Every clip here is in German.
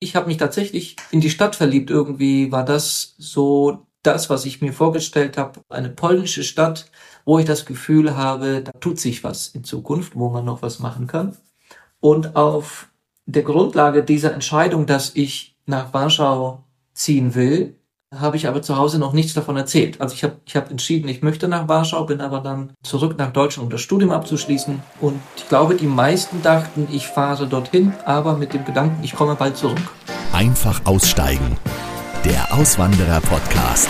Ich habe mich tatsächlich in die Stadt verliebt. Irgendwie war das so das, was ich mir vorgestellt habe. Eine polnische Stadt, wo ich das Gefühl habe, da tut sich was in Zukunft, wo man noch was machen kann. Und auf der Grundlage dieser Entscheidung, dass ich nach Warschau ziehen will, habe ich aber zu Hause noch nichts davon erzählt. Also ich habe ich hab entschieden, ich möchte nach Warschau, bin aber dann zurück nach Deutschland, um das Studium abzuschließen. Und ich glaube, die meisten dachten, ich fahre dorthin, aber mit dem Gedanken, ich komme bald zurück. Einfach aussteigen. Der Auswanderer-Podcast.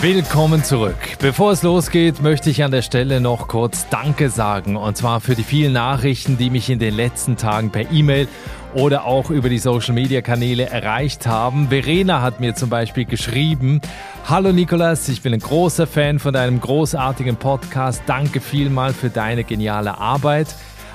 Willkommen zurück. Bevor es losgeht, möchte ich an der Stelle noch kurz Danke sagen. Und zwar für die vielen Nachrichten, die mich in den letzten Tagen per E-Mail oder auch über die Social-Media-Kanäle erreicht haben. Verena hat mir zum Beispiel geschrieben, Hallo Nikolas, ich bin ein großer Fan von deinem großartigen Podcast. Danke vielmal für deine geniale Arbeit.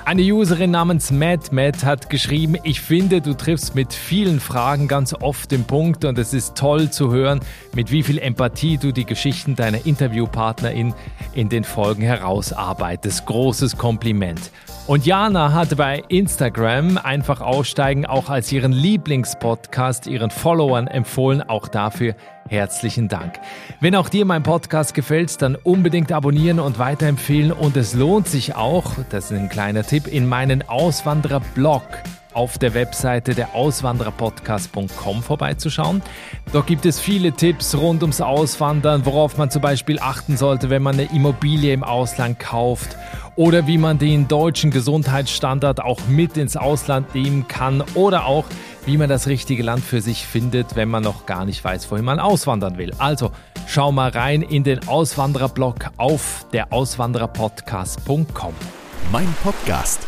Eine Userin namens Matt Matt hat geschrieben, ich finde, du triffst mit vielen Fragen ganz oft den Punkt und es ist toll zu hören, mit wie viel Empathie du die Geschichten deiner Interviewpartnerin in den Folgen herausarbeitest. Großes Kompliment. Und Jana hatte bei Instagram einfach aussteigen auch als ihren Lieblingspodcast ihren Followern empfohlen. Auch dafür herzlichen Dank. Wenn auch dir mein Podcast gefällt, dann unbedingt abonnieren und weiterempfehlen. Und es lohnt sich auch, das ist ein kleiner Tipp, in meinen Auswanderer-Blog auf der Webseite der Auswandererpodcast.com vorbeizuschauen. Dort gibt es viele Tipps rund ums Auswandern, worauf man zum Beispiel achten sollte, wenn man eine Immobilie im Ausland kauft oder wie man den deutschen Gesundheitsstandard auch mit ins Ausland nehmen kann oder auch wie man das richtige Land für sich findet, wenn man noch gar nicht weiß, wohin man auswandern will. Also schau mal rein in den Auswandererblog auf der Auswandererpodcast.com. Mein Podcast.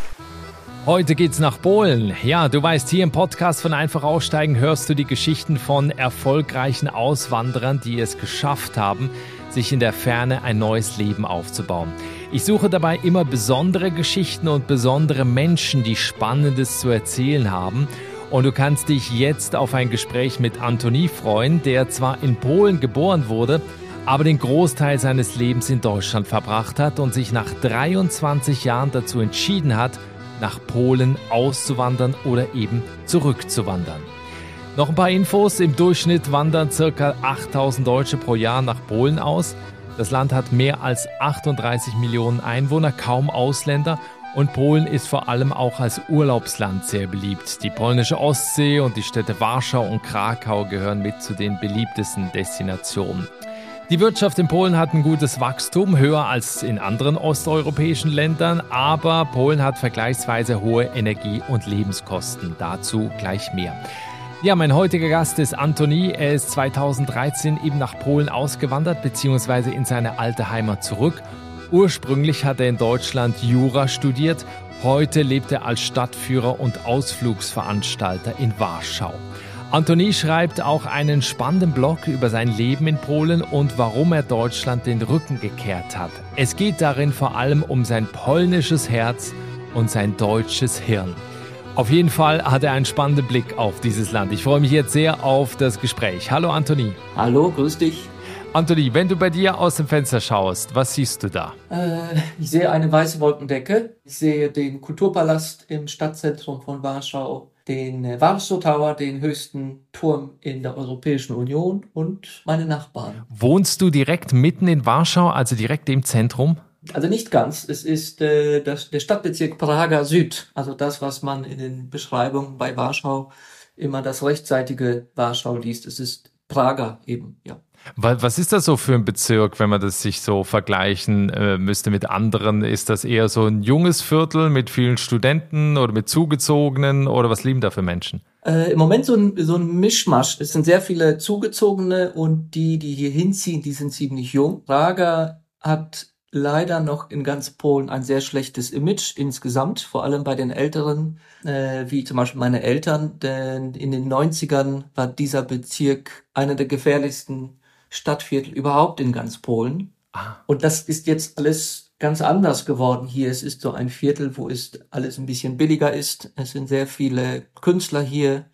Heute geht's nach Polen. Ja, du weißt, hier im Podcast von Einfach Aussteigen hörst du die Geschichten von erfolgreichen Auswanderern, die es geschafft haben, sich in der Ferne ein neues Leben aufzubauen. Ich suche dabei immer besondere Geschichten und besondere Menschen, die Spannendes zu erzählen haben. Und du kannst dich jetzt auf ein Gespräch mit Antoni freuen, der zwar in Polen geboren wurde, aber den Großteil seines Lebens in Deutschland verbracht hat und sich nach 23 Jahren dazu entschieden hat, nach Polen auszuwandern oder eben zurückzuwandern. Noch ein paar Infos. Im Durchschnitt wandern ca. 8000 Deutsche pro Jahr nach Polen aus. Das Land hat mehr als 38 Millionen Einwohner, kaum Ausländer und Polen ist vor allem auch als Urlaubsland sehr beliebt. Die polnische Ostsee und die Städte Warschau und Krakau gehören mit zu den beliebtesten Destinationen. Die Wirtschaft in Polen hat ein gutes Wachstum, höher als in anderen osteuropäischen Ländern, aber Polen hat vergleichsweise hohe Energie- und Lebenskosten. Dazu gleich mehr. Ja, mein heutiger Gast ist Antoni. Er ist 2013 eben nach Polen ausgewandert bzw. in seine alte Heimat zurück. Ursprünglich hat er in Deutschland Jura studiert. Heute lebt er als Stadtführer und Ausflugsveranstalter in Warschau. Antoni schreibt auch einen spannenden Blog über sein Leben in Polen und warum er Deutschland den Rücken gekehrt hat. Es geht darin vor allem um sein polnisches Herz und sein deutsches Hirn. Auf jeden Fall hat er einen spannenden Blick auf dieses Land. Ich freue mich jetzt sehr auf das Gespräch. Hallo Anthony. Hallo, grüß dich. Anthony, wenn du bei dir aus dem Fenster schaust, was siehst du da? Äh, ich sehe eine weiße Wolkendecke. Ich sehe den Kulturpalast im Stadtzentrum von Warschau, den Warschau Tower, den höchsten Turm in der Europäischen Union und meine Nachbarn. Wohnst du direkt mitten in Warschau, also direkt im Zentrum? Also nicht ganz. Es ist äh, das, der Stadtbezirk Prager Süd. Also das, was man in den Beschreibungen bei Warschau immer das rechtsseitige Warschau liest. Es ist Prager eben, ja. Was ist das so für ein Bezirk, wenn man das sich so vergleichen äh, müsste mit anderen? Ist das eher so ein junges Viertel mit vielen Studenten oder mit Zugezogenen oder was leben da für Menschen? Äh, Im Moment so ein, so ein Mischmasch. Es sind sehr viele Zugezogene und die, die hier hinziehen, die sind ziemlich jung. Prager hat leider noch in ganz Polen ein sehr schlechtes Image insgesamt, vor allem bei den Älteren, äh, wie zum Beispiel meine Eltern, denn in den 90ern war dieser Bezirk einer der gefährlichsten Stadtviertel überhaupt in ganz Polen. Ah. Und das ist jetzt alles ganz anders geworden hier. Es ist so ein Viertel, wo es alles ein bisschen billiger ist. Es sind sehr viele Künstler hier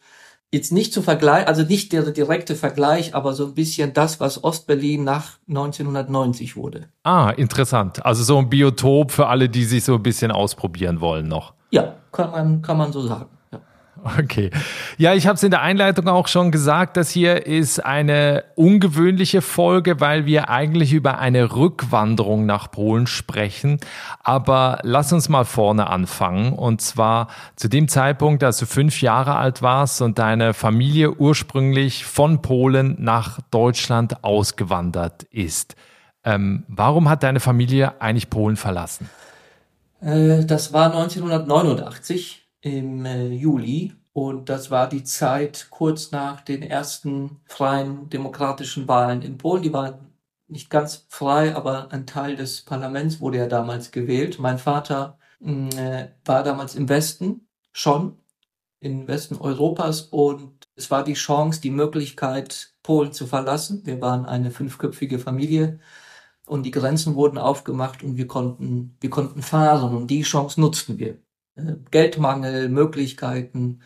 jetzt nicht zu vergleichen, also nicht der direkte Vergleich, aber so ein bisschen das, was Ostberlin nach 1990 wurde. Ah, interessant. Also so ein Biotop für alle, die sich so ein bisschen ausprobieren wollen noch. Ja, kann man, kann man so sagen. Okay. Ja, ich habe es in der Einleitung auch schon gesagt, das hier ist eine ungewöhnliche Folge, weil wir eigentlich über eine Rückwanderung nach Polen sprechen. Aber lass uns mal vorne anfangen. Und zwar zu dem Zeitpunkt, als du fünf Jahre alt warst und deine Familie ursprünglich von Polen nach Deutschland ausgewandert ist. Ähm, warum hat deine Familie eigentlich Polen verlassen? Äh, das war 1989 im äh, Juli und das war die Zeit kurz nach den ersten freien demokratischen Wahlen in Polen. Die waren nicht ganz frei, aber ein Teil des Parlaments wurde ja damals gewählt. Mein Vater mm, äh, war damals im Westen schon, im Westen Europas und es war die Chance, die Möglichkeit, Polen zu verlassen. Wir waren eine fünfköpfige Familie und die Grenzen wurden aufgemacht und wir konnten, wir konnten fahren und die Chance nutzten wir. Äh, Geldmangel, Möglichkeiten.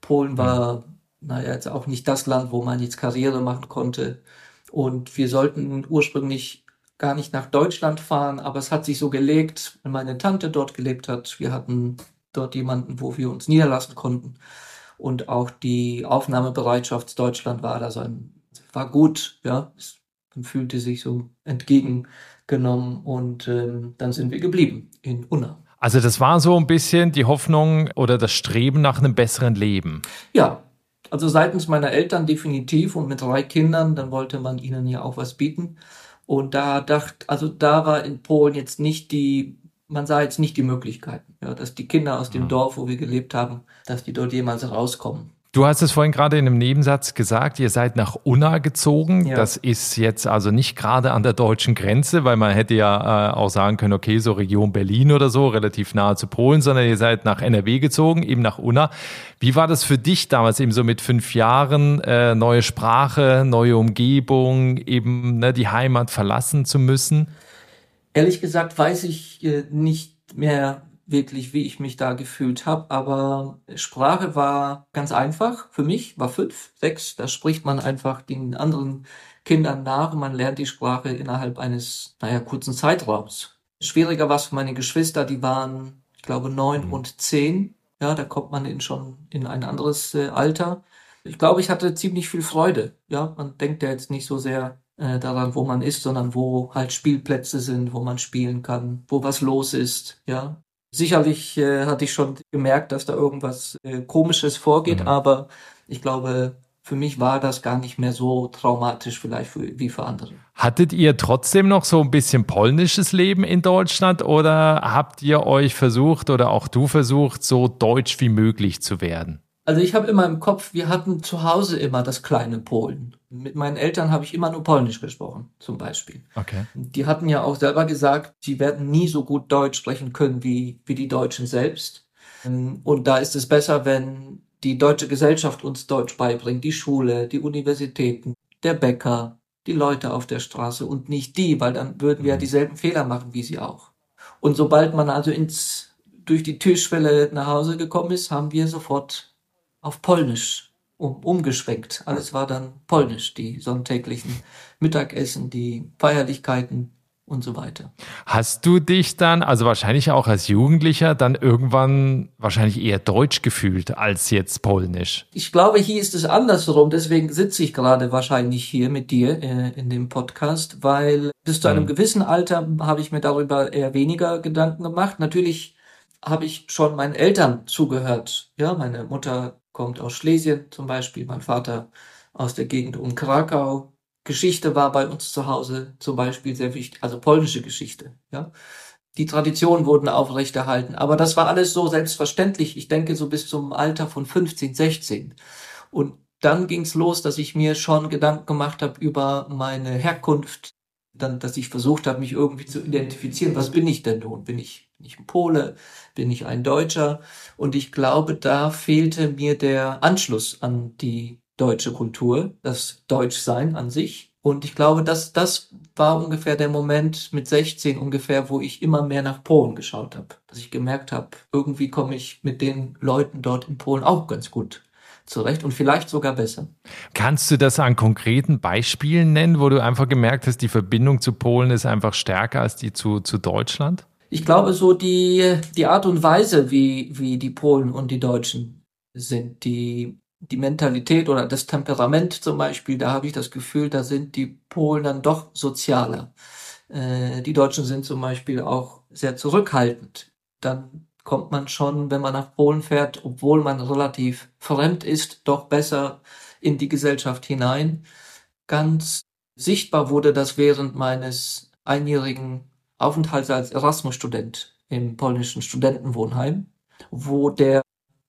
Polen war, naja, jetzt auch nicht das Land, wo man jetzt Karriere machen konnte. Und wir sollten ursprünglich gar nicht nach Deutschland fahren, aber es hat sich so gelegt, wenn meine Tante dort gelebt hat. Wir hatten dort jemanden, wo wir uns niederlassen konnten. Und auch die Aufnahmebereitschaft Deutschland war da so ein, war gut, ja. Man fühlte sich so entgegengenommen und ähm, dann sind wir geblieben in Unna. Also das war so ein bisschen die Hoffnung oder das Streben nach einem besseren Leben. Ja, also seitens meiner Eltern definitiv und mit drei Kindern, dann wollte man ihnen ja auch was bieten. Und da dachte, also da war in Polen jetzt nicht die, man sah jetzt nicht die Möglichkeiten, ja, dass die Kinder aus dem mhm. Dorf, wo wir gelebt haben, dass die dort jemals rauskommen. Du hast es vorhin gerade in einem Nebensatz gesagt, ihr seid nach Unna gezogen. Ja. Das ist jetzt also nicht gerade an der deutschen Grenze, weil man hätte ja äh, auch sagen können, okay, so Region Berlin oder so, relativ nahe zu Polen, sondern ihr seid nach NRW gezogen, eben nach Unna. Wie war das für dich damals eben so mit fünf Jahren, äh, neue Sprache, neue Umgebung, eben ne, die Heimat verlassen zu müssen? Ehrlich gesagt weiß ich äh, nicht mehr wirklich, wie ich mich da gefühlt habe. Aber Sprache war ganz einfach für mich, war fünf, sechs. Da spricht man einfach den anderen Kindern nach und man lernt die Sprache innerhalb eines, naja, kurzen Zeitraums. Schwieriger war es für meine Geschwister, die waren, ich glaube, neun mhm. und zehn. Ja, da kommt man in schon in ein anderes äh, Alter. Ich glaube, ich hatte ziemlich viel Freude. Ja, man denkt ja jetzt nicht so sehr äh, daran, wo man ist, sondern wo halt Spielplätze sind, wo man spielen kann, wo was los ist. Ja, Sicherlich äh, hatte ich schon gemerkt, dass da irgendwas äh, Komisches vorgeht, mhm. aber ich glaube, für mich war das gar nicht mehr so traumatisch vielleicht für, wie für andere. Hattet ihr trotzdem noch so ein bisschen polnisches Leben in Deutschland oder habt ihr euch versucht oder auch du versucht, so deutsch wie möglich zu werden? Also ich habe immer im Kopf, wir hatten zu Hause immer das kleine Polen. Mit meinen Eltern habe ich immer nur Polnisch gesprochen, zum Beispiel. Okay. Die hatten ja auch selber gesagt, sie werden nie so gut Deutsch sprechen können wie, wie die Deutschen selbst. Und da ist es besser, wenn die deutsche Gesellschaft uns Deutsch beibringt, die Schule, die Universitäten, der Bäcker, die Leute auf der Straße und nicht die, weil dann würden wir ja mhm. dieselben Fehler machen wie sie auch. Und sobald man also ins, durch die Türschwelle nach Hause gekommen ist, haben wir sofort auf Polnisch um, umgeschwenkt. Alles war dann Polnisch, die sonntäglichen Mittagessen, die Feierlichkeiten und so weiter. Hast du dich dann, also wahrscheinlich auch als Jugendlicher, dann irgendwann wahrscheinlich eher Deutsch gefühlt als jetzt Polnisch? Ich glaube, hier ist es andersrum. Deswegen sitze ich gerade wahrscheinlich hier mit dir äh, in dem Podcast, weil bis zu einem mhm. gewissen Alter habe ich mir darüber eher weniger Gedanken gemacht. Natürlich habe ich schon meinen Eltern zugehört. Ja, meine Mutter kommt aus Schlesien zum Beispiel, mein Vater aus der Gegend um Krakau. Geschichte war bei uns zu Hause zum Beispiel sehr wichtig, also polnische Geschichte, ja. Die Traditionen wurden aufrechterhalten, aber das war alles so selbstverständlich. Ich denke so bis zum Alter von 15, 16. Und dann ging's los, dass ich mir schon Gedanken gemacht habe über meine Herkunft, dann, dass ich versucht habe, mich irgendwie zu identifizieren. Was bin ich denn nun? Bin ich, bin ich ein Pole? Bin ich ein Deutscher? Und ich glaube, da fehlte mir der Anschluss an die deutsche Kultur, das Deutschsein an sich. Und ich glaube, dass das war ungefähr der Moment mit 16 ungefähr, wo ich immer mehr nach Polen geschaut habe. Dass ich gemerkt habe, irgendwie komme ich mit den Leuten dort in Polen auch ganz gut zurecht und vielleicht sogar besser. Kannst du das an konkreten Beispielen nennen, wo du einfach gemerkt hast, die Verbindung zu Polen ist einfach stärker als die zu, zu Deutschland? Ich glaube, so die, die Art und Weise, wie, wie die Polen und die Deutschen sind. Die, die Mentalität oder das Temperament zum Beispiel, da habe ich das Gefühl, da sind die Polen dann doch sozialer. Äh, die Deutschen sind zum Beispiel auch sehr zurückhaltend. Dann kommt man schon, wenn man nach Polen fährt, obwohl man relativ fremd ist, doch besser in die Gesellschaft hinein. Ganz sichtbar wurde das während meines einjährigen Aufenthalts als Erasmus-Student im polnischen Studentenwohnheim, wo der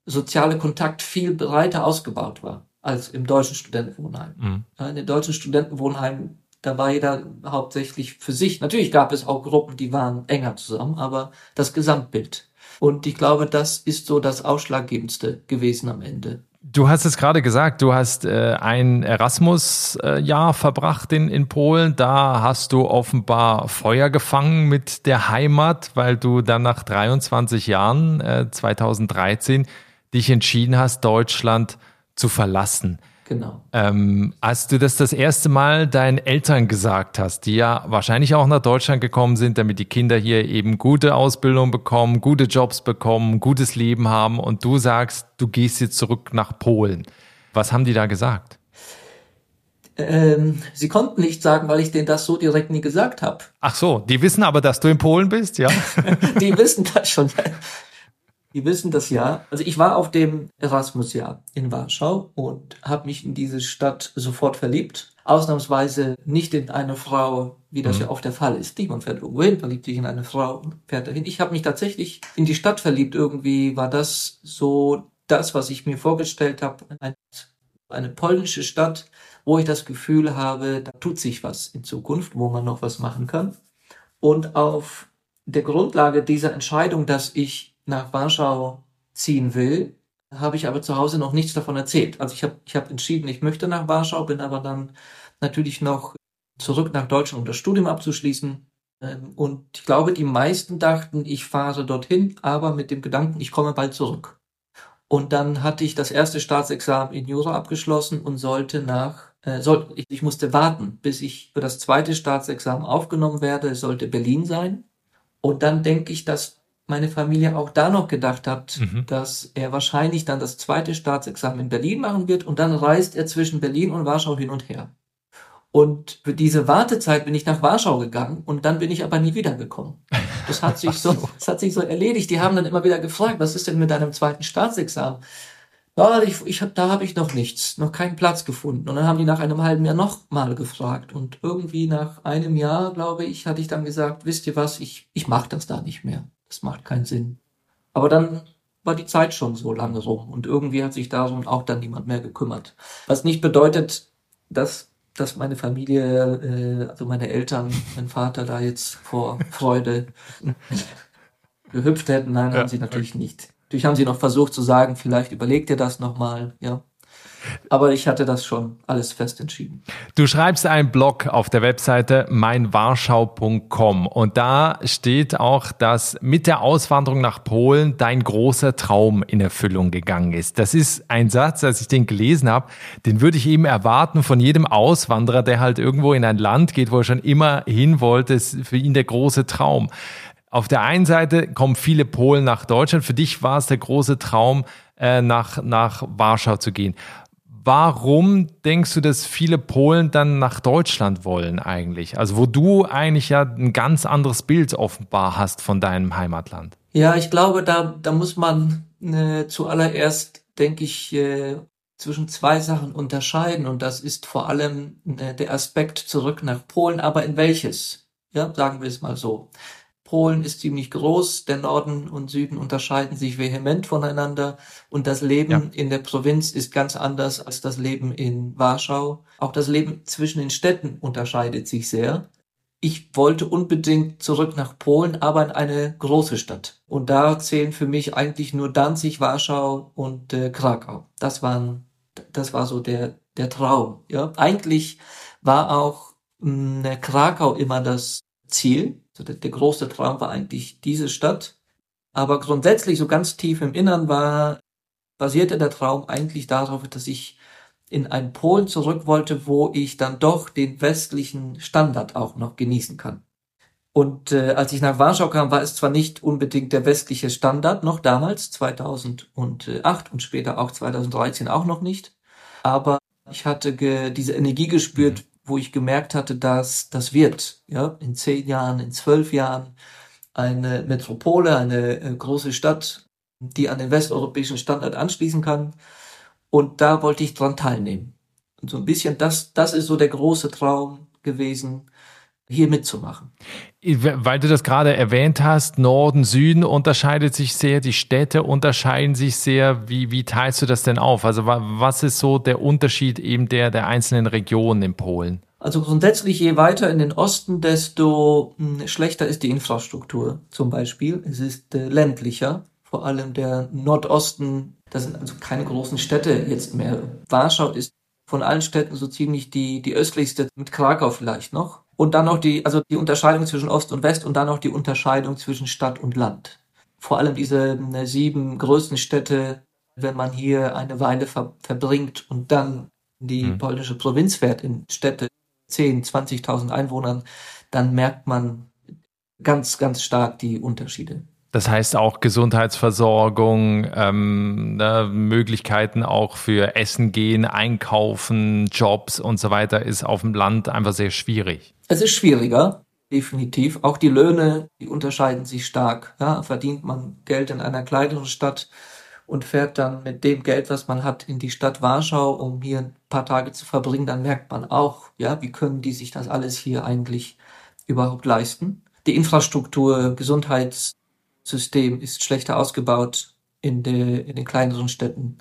soziale Kontakt viel breiter ausgebaut war als im deutschen Studentenwohnheim. Mhm. In den deutschen Studentenwohnheim, da war jeder hauptsächlich für sich. Natürlich gab es auch Gruppen, die waren enger zusammen, aber das Gesamtbild. Und ich glaube, das ist so das Ausschlaggebendste gewesen am Ende. Du hast es gerade gesagt, du hast äh, ein Erasmus-Jahr verbracht in, in Polen. Da hast du offenbar Feuer gefangen mit der Heimat, weil du dann nach 23 Jahren, äh, 2013, dich entschieden hast, Deutschland zu verlassen. Genau. Ähm, als du das das erste Mal deinen Eltern gesagt hast, die ja wahrscheinlich auch nach Deutschland gekommen sind, damit die Kinder hier eben gute Ausbildung bekommen, gute Jobs bekommen, gutes Leben haben und du sagst, du gehst jetzt zurück nach Polen. Was haben die da gesagt? Ähm, sie konnten nicht sagen, weil ich denen das so direkt nie gesagt habe. Ach so, die wissen aber, dass du in Polen bist, ja? die wissen das schon. Die wissen das ja. Also ich war auf dem Erasmus-Jahr in Warschau und habe mich in diese Stadt sofort verliebt. Ausnahmsweise nicht in eine Frau, wie das mhm. ja oft der Fall ist. Man fährt irgendwo hin, verliebt sich in eine Frau und fährt dahin. Ich habe mich tatsächlich in die Stadt verliebt. Irgendwie war das so das, was ich mir vorgestellt habe. Eine, eine polnische Stadt, wo ich das Gefühl habe, da tut sich was in Zukunft, wo man noch was machen kann. Und auf der Grundlage dieser Entscheidung, dass ich nach Warschau ziehen will, habe ich aber zu Hause noch nichts davon erzählt. Also ich habe ich hab entschieden, ich möchte nach Warschau, bin aber dann natürlich noch zurück nach Deutschland, um das Studium abzuschließen. Ähm, und ich glaube, die meisten dachten, ich fahre dorthin, aber mit dem Gedanken, ich komme bald zurück. Und dann hatte ich das erste Staatsexamen in Jura abgeschlossen und sollte nach, äh, soll, ich, ich musste warten, bis ich für das zweite Staatsexamen aufgenommen werde. Es sollte Berlin sein. Und dann denke ich, dass meine Familie auch da noch gedacht hat, mhm. dass er wahrscheinlich dann das zweite Staatsexamen in Berlin machen wird und dann reist er zwischen Berlin und Warschau hin und her. Und für diese Wartezeit bin ich nach Warschau gegangen und dann bin ich aber nie wiedergekommen. Das hat sich so, das hat sich so erledigt. Die haben dann immer wieder gefragt, was ist denn mit deinem zweiten Staatsexamen? Ja, ich, ich hab, da habe ich noch nichts, noch keinen Platz gefunden. Und dann haben die nach einem halben Jahr noch mal gefragt. Und irgendwie nach einem Jahr, glaube ich, hatte ich dann gesagt, wisst ihr was, ich, ich mache das da nicht mehr. Das macht keinen Sinn. Aber dann war die Zeit schon so lange rum und irgendwie hat sich darum auch dann niemand mehr gekümmert. Was nicht bedeutet, dass, dass meine Familie, äh, also meine Eltern, mein Vater da jetzt vor Freude gehüpft hätten. Nein, ja, haben sie natürlich okay. nicht. Natürlich haben sie noch versucht zu sagen, vielleicht überlegt ihr das nochmal, ja. Aber ich hatte das schon alles fest entschieden. Du schreibst einen Blog auf der Webseite meinwarschau.com und da steht auch, dass mit der Auswanderung nach Polen dein großer Traum in Erfüllung gegangen ist. Das ist ein Satz, als ich den gelesen habe, den würde ich eben erwarten von jedem Auswanderer, der halt irgendwo in ein Land geht, wo er schon immer hin wollte, ist für ihn der große Traum. Auf der einen Seite kommen viele Polen nach Deutschland. Für dich war es der große Traum, äh, nach, nach Warschau zu gehen. Warum denkst du, dass viele Polen dann nach Deutschland wollen eigentlich? Also wo du eigentlich ja ein ganz anderes Bild offenbar hast von deinem Heimatland. Ja, ich glaube, da, da muss man äh, zuallererst, denke ich, äh, zwischen zwei Sachen unterscheiden. Und das ist vor allem äh, der Aspekt zurück nach Polen, aber in welches? Ja, sagen wir es mal so. Polen ist ziemlich groß, der Norden und Süden unterscheiden sich vehement voneinander und das Leben ja. in der Provinz ist ganz anders als das Leben in Warschau. Auch das Leben zwischen den Städten unterscheidet sich sehr. Ich wollte unbedingt zurück nach Polen, aber in eine große Stadt. Und da zählen für mich eigentlich nur Danzig, Warschau und äh, Krakau. Das waren, das war so der, der Traum. Ja, eigentlich war auch mh, Krakau immer das Ziel. So der, der große Traum war eigentlich diese Stadt. Aber grundsätzlich so ganz tief im Innern war, basierte der Traum eigentlich darauf, dass ich in ein Polen zurück wollte, wo ich dann doch den westlichen Standard auch noch genießen kann. Und äh, als ich nach Warschau kam, war es zwar nicht unbedingt der westliche Standard, noch damals, 2008 und später auch 2013 auch noch nicht, aber ich hatte diese Energie gespürt, wo ich gemerkt hatte, dass das wird, ja, in zehn Jahren, in zwölf Jahren eine Metropole, eine äh, große Stadt, die an den westeuropäischen Standard anschließen kann. Und da wollte ich dran teilnehmen. Und so ein bisschen, das, das ist so der große Traum gewesen, hier mitzumachen. Weil du das gerade erwähnt hast, Norden, Süden unterscheidet sich sehr, die Städte unterscheiden sich sehr. Wie, wie teilst du das denn auf? Also was ist so der Unterschied eben der, der einzelnen Regionen in Polen? Also grundsätzlich, je weiter in den Osten, desto hm, schlechter ist die Infrastruktur zum Beispiel. Es ist äh, ländlicher, vor allem der Nordosten, das sind also keine großen Städte jetzt mehr. Warschau ist von allen Städten so ziemlich die, die östlichste, mit Krakau vielleicht noch. Und dann noch die, also die Unterscheidung zwischen Ost und West und dann noch die Unterscheidung zwischen Stadt und Land. Vor allem diese äh, sieben größten Städte, wenn man hier eine Weile ver verbringt und dann die hm. polnische Provinz fährt in Städte 10, 20.000 Einwohnern, dann merkt man ganz, ganz stark die Unterschiede. Das heißt auch Gesundheitsversorgung, ähm, ne, Möglichkeiten auch für Essen gehen, Einkaufen, Jobs und so weiter ist auf dem Land einfach sehr schwierig. Es ist schwieriger, definitiv. Auch die Löhne, die unterscheiden sich stark. Ja, verdient man Geld in einer kleineren Stadt und fährt dann mit dem Geld, was man hat, in die Stadt Warschau, um hier ein paar Tage zu verbringen, dann merkt man auch, ja, wie können die sich das alles hier eigentlich überhaupt leisten? Die Infrastruktur, Gesundheits System ist schlechter ausgebaut in, de, in den kleineren Städten.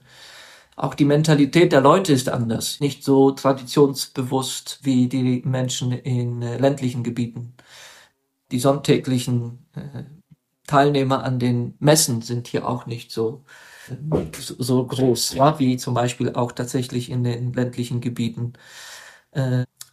Auch die Mentalität der Leute ist anders, nicht so traditionsbewusst wie die Menschen in äh, ländlichen Gebieten. Die sonntäglichen äh, Teilnehmer an den Messen sind hier auch nicht so, äh, so, groß, wie zum Beispiel auch tatsächlich in den ländlichen Gebieten.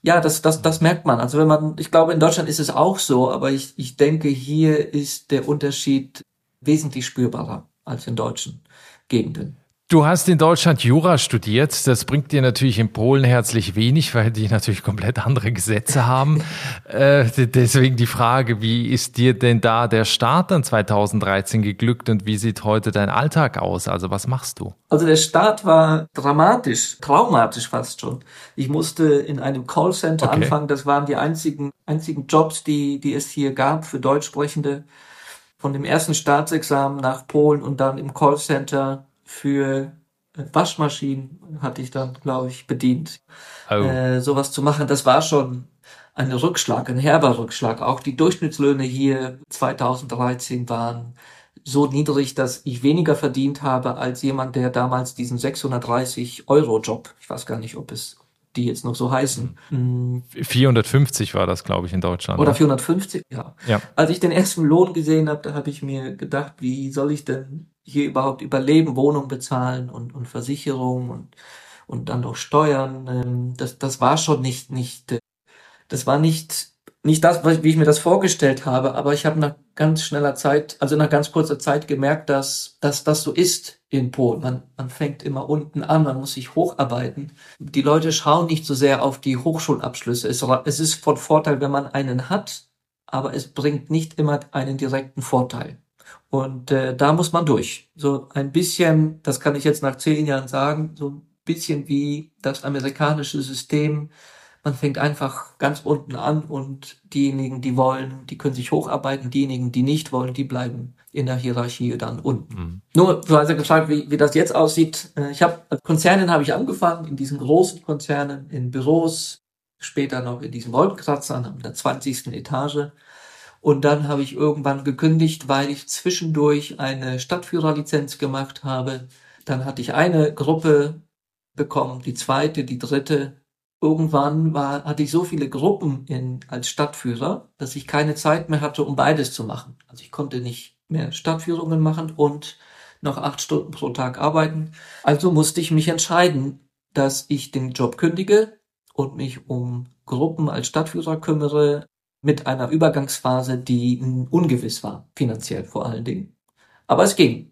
Ja, das, das, das merkt man. Also wenn man, ich glaube, in Deutschland ist es auch so, aber ich, ich denke, hier ist der Unterschied wesentlich spürbarer als in deutschen Gegenden. Du hast in Deutschland Jura studiert. Das bringt dir natürlich in Polen herzlich wenig, weil die natürlich komplett andere Gesetze haben. äh, deswegen die Frage, wie ist dir denn da der Start dann 2013 geglückt und wie sieht heute dein Alltag aus? Also was machst du? Also der Start war dramatisch, traumatisch fast schon. Ich musste in einem Callcenter okay. anfangen. Das waren die einzigen, einzigen Jobs, die, die es hier gab für Deutschsprechende. Von dem ersten Staatsexamen nach Polen und dann im Callcenter für äh, Waschmaschinen hatte ich dann, glaube ich, bedient. Oh. Äh, sowas zu machen, das war schon ein Rückschlag, ein herber Rückschlag. Auch die Durchschnittslöhne hier 2013 waren so niedrig, dass ich weniger verdient habe als jemand, der damals diesen 630 Euro Job, ich weiß gar nicht, ob es die jetzt noch so heißen. 450 war das, glaube ich, in Deutschland. Oder 450, ja. ja. Als ich den ersten Lohn gesehen habe, da habe ich mir gedacht, wie soll ich denn hier überhaupt überleben, Wohnung bezahlen und, und Versicherung und, und dann noch Steuern. Ähm, das, das war schon nicht, nicht, äh, das war nicht, nicht das, wie ich mir das vorgestellt habe, aber ich habe nach ganz schneller Zeit, also nach ganz kurzer Zeit gemerkt, dass, dass das so ist in Polen. Man, man fängt immer unten an, man muss sich hocharbeiten. Die Leute schauen nicht so sehr auf die Hochschulabschlüsse. Es, es ist von Vorteil, wenn man einen hat, aber es bringt nicht immer einen direkten Vorteil. Und äh, da muss man durch. So ein bisschen, das kann ich jetzt nach zehn Jahren sagen, so ein bisschen wie das amerikanische System. Man fängt einfach ganz unten an und diejenigen, die wollen, die können sich hocharbeiten. Diejenigen, die nicht wollen, die bleiben in der Hierarchie dann unten. Mhm. Nur, du hast ja gefragt, wie, wie das jetzt aussieht. Äh, ich habe Konzernen habe ich angefangen, in diesen großen Konzernen, in Büros, später noch in diesen Wolkenkratzern, an der 20. Etage. Und dann habe ich irgendwann gekündigt, weil ich zwischendurch eine Stadtführerlizenz gemacht habe. Dann hatte ich eine Gruppe bekommen, die zweite, die dritte. Irgendwann war, hatte ich so viele Gruppen in, als Stadtführer, dass ich keine Zeit mehr hatte, um beides zu machen. Also ich konnte nicht mehr Stadtführungen machen und noch acht Stunden pro Tag arbeiten. Also musste ich mich entscheiden, dass ich den Job kündige und mich um Gruppen als Stadtführer kümmere, mit einer Übergangsphase, die ungewiss war, finanziell vor allen Dingen. Aber es ging.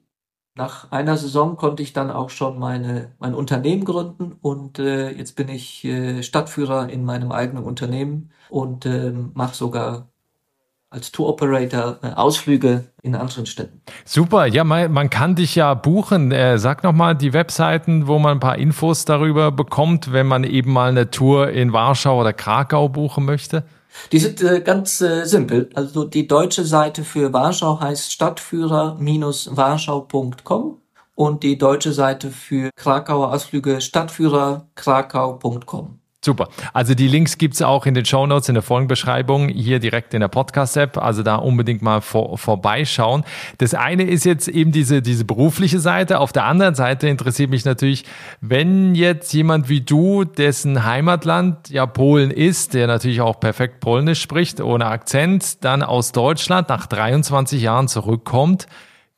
Nach einer Saison konnte ich dann auch schon meine, mein Unternehmen gründen und äh, jetzt bin ich äh, Stadtführer in meinem eigenen Unternehmen und äh, mache sogar als Tour Operator äh, Ausflüge in anderen Städten. Super, ja, man, man kann dich ja buchen. Äh, sag nochmal die Webseiten, wo man ein paar Infos darüber bekommt, wenn man eben mal eine Tour in Warschau oder Krakau buchen möchte. Die sind äh, ganz äh, simpel. Also die deutsche Seite für Warschau heißt Stadtführer-warschau.com und die deutsche Seite für Krakauer Ausflüge Stadtführerkrakau.com. Super. Also die Links gibt's auch in den Show Notes in der Folgenbeschreibung, hier direkt in der Podcast-App. Also da unbedingt mal vor, vorbeischauen. Das eine ist jetzt eben diese, diese berufliche Seite. Auf der anderen Seite interessiert mich natürlich, wenn jetzt jemand wie du, dessen Heimatland ja Polen ist, der natürlich auch perfekt Polnisch spricht, ohne Akzent, dann aus Deutschland nach 23 Jahren zurückkommt.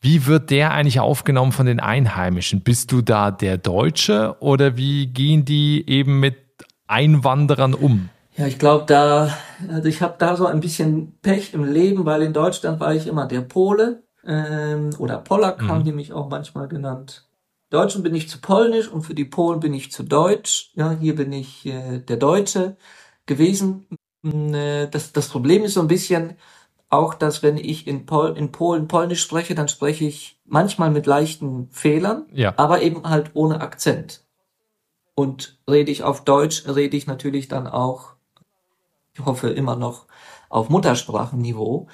Wie wird der eigentlich aufgenommen von den Einheimischen? Bist du da der Deutsche oder wie gehen die eben mit Einwanderern um? Ja, ich glaube, da, also ich habe da so ein bisschen Pech im Leben, weil in Deutschland war ich immer der Pole ähm, oder Polak mhm. haben die mich auch manchmal genannt. Deutschen bin ich zu polnisch und für die Polen bin ich zu deutsch. Ja, hier bin ich äh, der Deutsche gewesen. Mm, äh, das, das Problem ist so ein bisschen auch, dass wenn ich in, Pol in Polen polnisch spreche, dann spreche ich manchmal mit leichten Fehlern, ja. aber eben halt ohne Akzent. Und rede ich auf Deutsch, rede ich natürlich dann auch, ich hoffe immer noch, auf Muttersprachenniveau.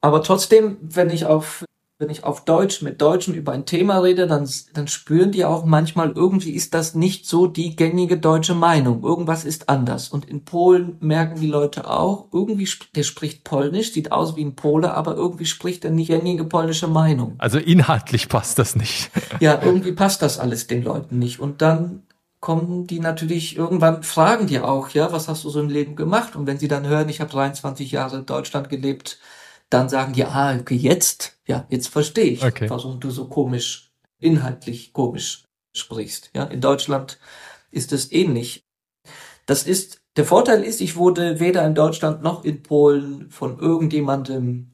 Aber trotzdem, wenn ich auf wenn ich auf Deutsch mit Deutschen über ein Thema rede, dann, dann spüren die auch manchmal, irgendwie ist das nicht so die gängige deutsche Meinung. Irgendwas ist anders. Und in Polen merken die Leute auch, irgendwie, der spricht Polnisch, sieht aus wie ein Pole, aber irgendwie spricht er nicht gängige polnische Meinung. Also inhaltlich passt das nicht. Ja, irgendwie passt das alles den Leuten nicht. Und dann kommen die natürlich irgendwann fragen die auch, ja, was hast du so im Leben gemacht? Und wenn sie dann hören, ich habe 23 Jahre in Deutschland gelebt, dann sagen die, ah, okay, jetzt, ja, jetzt verstehe ich, okay. warum du so komisch, inhaltlich komisch sprichst. Ja, in Deutschland ist es ähnlich. Das ist, der Vorteil ist, ich wurde weder in Deutschland noch in Polen von irgendjemandem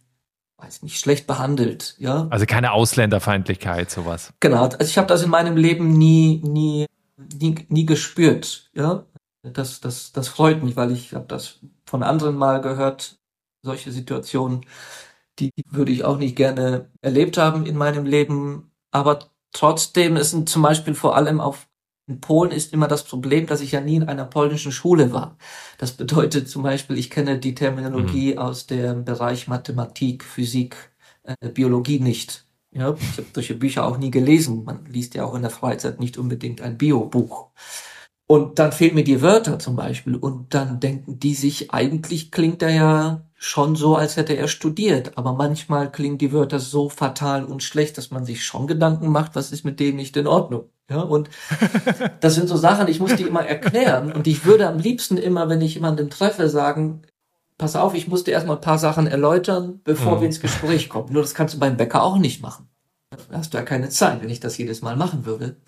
weiß nicht, schlecht behandelt, ja. Also keine Ausländerfeindlichkeit, sowas. Genau, also ich habe das in meinem Leben nie, nie nie, nie gespürt. Ja, das, das, das freut mich, weil ich habe das von anderen mal gehört. Solche Situationen, die würde ich auch nicht gerne erlebt haben in meinem Leben. Aber trotzdem ist zum Beispiel vor allem auf in Polen ist immer das Problem, dass ich ja nie in einer polnischen Schule war. Das bedeutet zum Beispiel, ich kenne die Terminologie mhm. aus dem Bereich Mathematik, Physik, äh, Biologie nicht. Ja, ich habe solche Bücher auch nie gelesen. Man liest ja auch in der Freizeit nicht unbedingt ein Bio-Buch. Und dann fehlen mir die Wörter zum Beispiel. Und dann denken die sich, eigentlich klingt er ja schon so, als hätte er studiert. Aber manchmal klingen die Wörter so fatal und schlecht, dass man sich schon Gedanken macht, was ist mit dem nicht in Ordnung. Ja, und das sind so Sachen, ich muss die immer erklären. Und ich würde am liebsten immer, wenn ich jemanden treffe, sagen, pass auf, ich musste erstmal ein paar Sachen erläutern, bevor mhm. wir ins Gespräch kommen. Nur das kannst du beim Bäcker auch nicht machen. Da hast du ja keine Zeit, wenn ich das jedes Mal machen würde.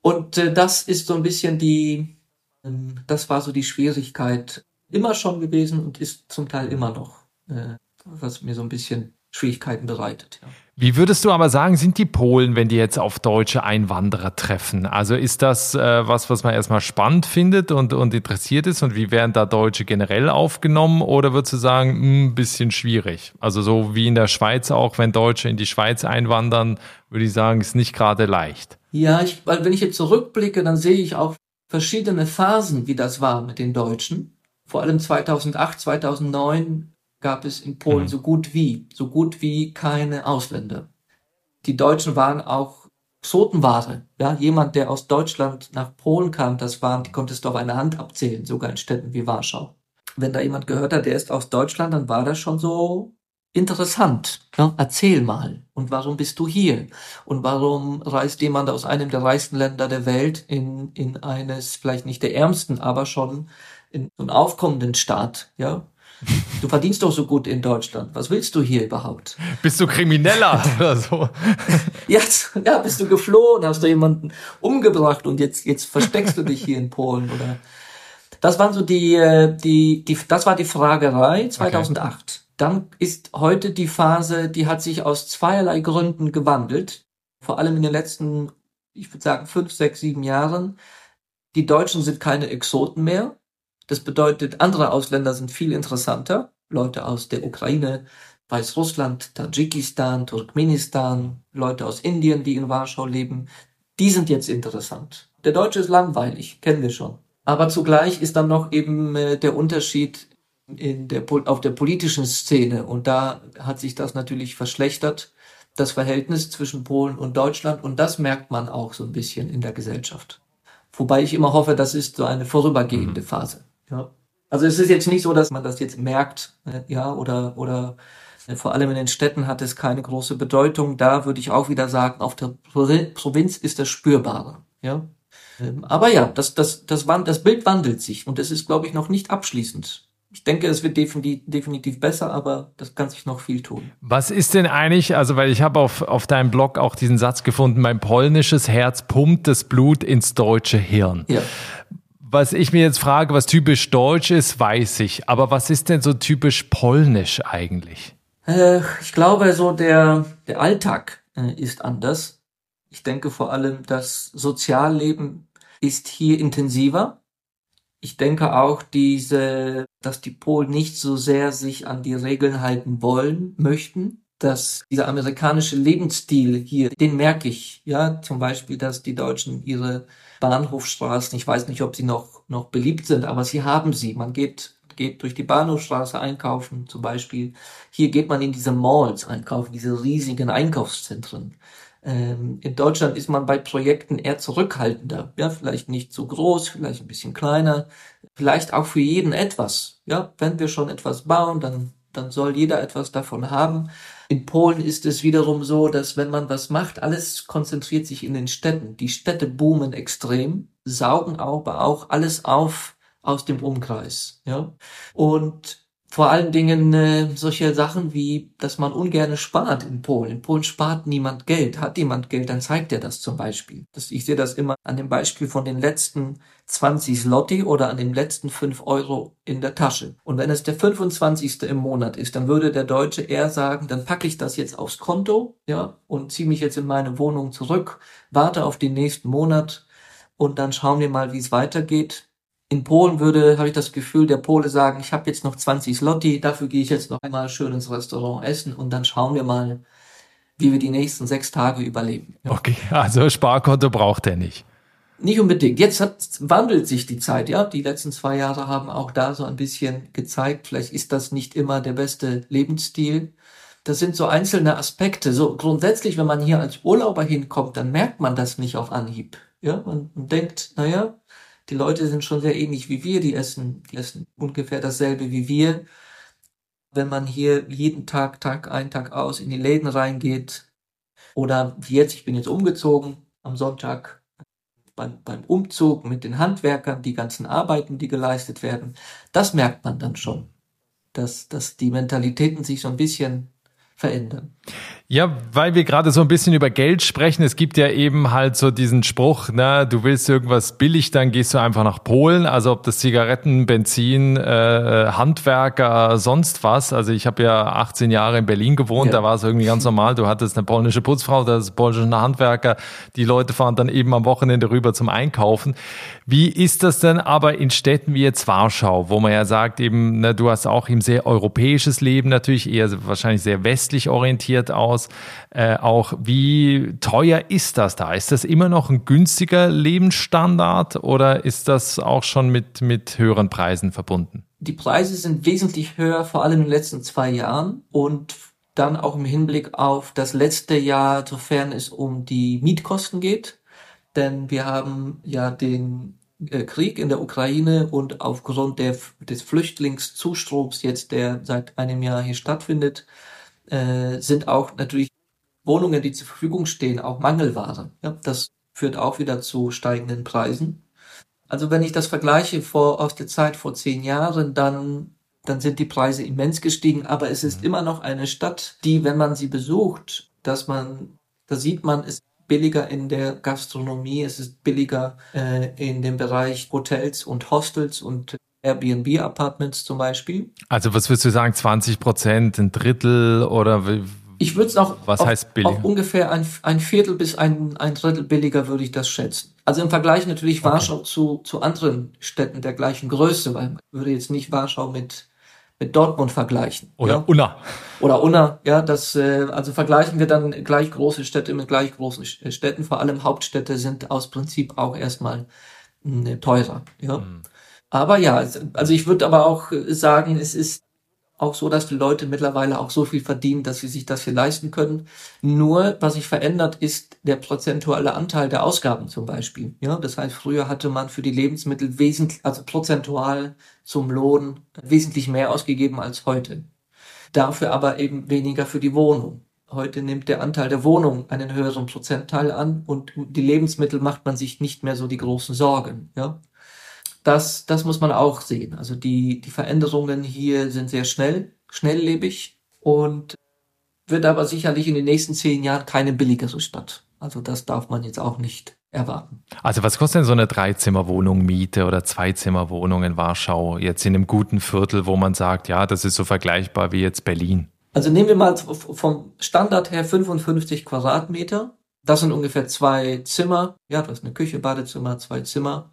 Und äh, das ist so ein bisschen die, ähm, das war so die Schwierigkeit immer schon gewesen und ist zum Teil immer noch, äh, was mir so ein bisschen Schwierigkeiten bereitet. Ja. Wie würdest du aber sagen, sind die Polen, wenn die jetzt auf deutsche Einwanderer treffen? Also ist das äh, was, was man erstmal spannend findet und, und interessiert ist? Und wie werden da Deutsche generell aufgenommen? Oder würdest du sagen, ein hm, bisschen schwierig? Also so wie in der Schweiz auch, wenn Deutsche in die Schweiz einwandern, würde ich sagen, ist nicht gerade leicht. Ja, ich, weil wenn ich jetzt zurückblicke, dann sehe ich auch verschiedene Phasen, wie das war mit den Deutschen. Vor allem 2008, 2009 gab es in Polen mhm. so gut wie, so gut wie keine Ausländer. Die Deutschen waren auch Exotenware. Ja, jemand, der aus Deutschland nach Polen kam, das waren, die konntest du auf eine Hand abzählen, sogar in Städten wie Warschau. Wenn da jemand gehört hat, der ist aus Deutschland, dann war das schon so interessant. Ja, erzähl mal. Und warum bist du hier? Und warum reist jemand aus einem der reichsten Länder der Welt in, in eines, vielleicht nicht der ärmsten, aber schon in so einen aufkommenden Staat? Ja, Du verdienst doch so gut in Deutschland. Was willst du hier überhaupt? Bist du Krimineller oder so? Jetzt, ja, bist du geflohen, hast du jemanden umgebracht und jetzt, jetzt versteckst du dich hier in Polen oder? Das waren so die, äh, die, die, das war die Fragerei 2008. Okay. Dann ist heute die Phase, die hat sich aus zweierlei Gründen gewandelt. Vor allem in den letzten, ich würde sagen, fünf, sechs, sieben Jahren. Die Deutschen sind keine Exoten mehr. Das bedeutet, andere Ausländer sind viel interessanter. Leute aus der Ukraine, Weißrussland, Tadschikistan, Turkmenistan, Leute aus Indien, die in Warschau leben, die sind jetzt interessant. Der Deutsche ist langweilig, kennen wir schon. Aber zugleich ist dann noch eben äh, der Unterschied in der, auf der politischen Szene und da hat sich das natürlich verschlechtert, das Verhältnis zwischen Polen und Deutschland und das merkt man auch so ein bisschen in der Gesellschaft. Wobei ich immer hoffe, das ist so eine vorübergehende mhm. Phase. Ja. Also es ist jetzt nicht so, dass man das jetzt merkt, äh, ja, oder, oder äh, vor allem in den Städten hat es keine große Bedeutung. Da würde ich auch wieder sagen, auf der Provinz ist das spürbarer, ja. Ähm, aber ja, das, das, das, das Bild wandelt sich und es ist, glaube ich, noch nicht abschließend ich denke, es wird definitiv, definitiv besser, aber das kann sich noch viel tun. Was ist denn eigentlich, also weil ich habe auf, auf deinem Blog auch diesen Satz gefunden, mein polnisches Herz pumpt das Blut ins deutsche Hirn. Ja. Was ich mir jetzt frage, was typisch deutsch ist, weiß ich. Aber was ist denn so typisch polnisch eigentlich? Äh, ich glaube, so der, der Alltag äh, ist anders. Ich denke vor allem, das Sozialleben ist hier intensiver ich denke auch diese, dass die Polen nicht so sehr sich an die Regeln halten wollen, möchten, dass dieser amerikanische Lebensstil hier, den merke ich, ja, zum Beispiel, dass die Deutschen ihre Bahnhofstraßen, ich weiß nicht, ob sie noch, noch beliebt sind, aber sie haben sie. Man geht, geht durch die Bahnhofstraße einkaufen, zum Beispiel. Hier geht man in diese Malls einkaufen, diese riesigen Einkaufszentren. Ähm, in Deutschland ist man bei Projekten eher zurückhaltender. Ja, vielleicht nicht so groß, vielleicht ein bisschen kleiner, vielleicht auch für jeden etwas. Ja, wenn wir schon etwas bauen, dann, dann soll jeder etwas davon haben. In Polen ist es wiederum so, dass wenn man was macht, alles konzentriert sich in den Städten. Die Städte boomen extrem, saugen aber auch alles auf aus dem Umkreis. Ja, und vor allen Dingen äh, solche Sachen wie, dass man ungerne spart in Polen. In Polen spart niemand Geld. Hat jemand Geld, dann zeigt er das zum Beispiel. Das, ich sehe das immer an dem Beispiel von den letzten 20 Zloty oder an dem letzten 5 Euro in der Tasche. Und wenn es der 25. im Monat ist, dann würde der Deutsche eher sagen, dann packe ich das jetzt aufs Konto, ja, und ziehe mich jetzt in meine Wohnung zurück, warte auf den nächsten Monat und dann schauen wir mal, wie es weitergeht in Polen würde, habe ich das Gefühl, der Pole sagen, ich habe jetzt noch 20 Slotti, dafür gehe ich jetzt noch einmal schön ins Restaurant essen und dann schauen wir mal, wie wir die nächsten sechs Tage überleben. Okay, also Sparkonto braucht er nicht. Nicht unbedingt. Jetzt hat, wandelt sich die Zeit, ja. Die letzten zwei Jahre haben auch da so ein bisschen gezeigt, vielleicht ist das nicht immer der beste Lebensstil. Das sind so einzelne Aspekte. So grundsätzlich, wenn man hier als Urlauber hinkommt, dann merkt man das nicht auf Anhieb. Ja, man, man denkt, naja, die Leute sind schon sehr ähnlich wie wir, die essen, die essen ungefähr dasselbe wie wir. Wenn man hier jeden Tag, Tag ein, Tag aus in die Läden reingeht, oder wie jetzt, ich bin jetzt umgezogen am Sonntag beim, beim Umzug mit den Handwerkern, die ganzen Arbeiten, die geleistet werden, das merkt man dann schon, dass, dass die Mentalitäten sich so ein bisschen verändern. Ja, weil wir gerade so ein bisschen über Geld sprechen. Es gibt ja eben halt so diesen Spruch, na, du willst irgendwas billig, dann gehst du einfach nach Polen. Also ob das Zigaretten, Benzin, äh, Handwerker, sonst was. Also ich habe ja 18 Jahre in Berlin gewohnt, ja. da war es irgendwie ganz normal. Du hattest eine polnische Putzfrau, das ist polnische Handwerker. Die Leute fahren dann eben am Wochenende rüber zum Einkaufen. Wie ist das denn aber in Städten wie jetzt Warschau, wo man ja sagt eben, na, du hast auch eben sehr europäisches Leben natürlich, eher wahrscheinlich sehr westlich orientiert aus aus. Äh, auch wie teuer ist das da? Ist das immer noch ein günstiger Lebensstandard oder ist das auch schon mit, mit höheren Preisen verbunden? Die Preise sind wesentlich höher, vor allem in den letzten zwei Jahren und dann auch im Hinblick auf das letzte Jahr, sofern es um die Mietkosten geht. Denn wir haben ja den äh, Krieg in der Ukraine und aufgrund der, des Flüchtlingszustroms jetzt, der seit einem Jahr hier stattfindet, äh, sind auch natürlich Wohnungen, die zur Verfügung stehen, auch Mangelware. Ja, das führt auch wieder zu steigenden Preisen. Also wenn ich das vergleiche vor, aus der Zeit vor zehn Jahren, dann, dann sind die Preise immens gestiegen, aber es ist mhm. immer noch eine Stadt, die, wenn man sie besucht, dass man, da sieht man, es ist billiger in der Gastronomie, es ist billiger äh, in dem Bereich Hotels und Hostels und Airbnb-Apartments zum Beispiel. Also was würdest du sagen, 20 Prozent, ein Drittel oder ich würde es auch, was auf, heißt billiger? Auf ungefähr ein, ein Viertel bis ein, ein Drittel billiger würde ich das schätzen. Also im Vergleich natürlich Warschau okay. zu, zu anderen Städten der gleichen Größe, weil man würde jetzt nicht Warschau mit, mit Dortmund vergleichen. Oder ja? Unna. Oder Unna, ja, das, äh, also vergleichen wir dann gleich große Städte mit gleich großen Städten. Vor allem Hauptstädte sind aus Prinzip auch erstmal äh, teurer, ja. Mhm. Aber ja, also ich würde aber auch sagen, es ist auch so, dass die Leute mittlerweile auch so viel verdienen, dass sie sich das hier leisten können. Nur, was sich verändert, ist der prozentuale Anteil der Ausgaben zum Beispiel. Ja, das heißt, früher hatte man für die Lebensmittel wesentlich, also prozentual zum Lohn wesentlich mehr ausgegeben als heute. Dafür aber eben weniger für die Wohnung. Heute nimmt der Anteil der Wohnung einen höheren Prozentteil an und die Lebensmittel macht man sich nicht mehr so die großen Sorgen. Ja, das, das muss man auch sehen. Also die, die Veränderungen hier sind sehr schnell, schnelllebig und wird aber sicherlich in den nächsten zehn Jahren keine billigere Stadt. Also das darf man jetzt auch nicht erwarten. Also was kostet denn so eine Dreizimmerwohnung Miete oder Zweizimmerwohnung in Warschau jetzt in einem guten Viertel, wo man sagt, ja, das ist so vergleichbar wie jetzt Berlin? Also nehmen wir mal vom Standard her 55 Quadratmeter. Das sind ungefähr zwei Zimmer. Ja, das ist eine Küche, Badezimmer, zwei Zimmer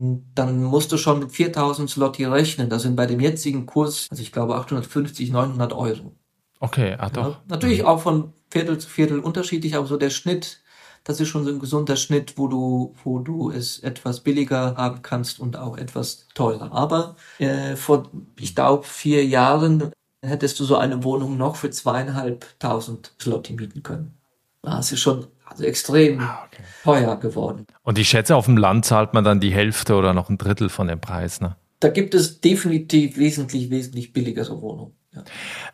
dann musst du schon mit 4000 Slotti rechnen. Das sind bei dem jetzigen Kurs, also ich glaube 850, 900 Euro. Okay, ah doch. Ja, natürlich auch von Viertel zu Viertel unterschiedlich, aber so der Schnitt, das ist schon so ein gesunder Schnitt, wo du, wo du es etwas billiger haben kannst und auch etwas teurer. Aber äh, vor, ich glaube, vier Jahren hättest du so eine Wohnung noch für zweieinhalbtausend Slotti mieten können. Das ist schon also extrem ah, okay. teuer geworden. Und ich schätze, auf dem Land zahlt man dann die Hälfte oder noch ein Drittel von dem Preis, ne? Da gibt es definitiv wesentlich, wesentlich billigere Wohnungen. Ja.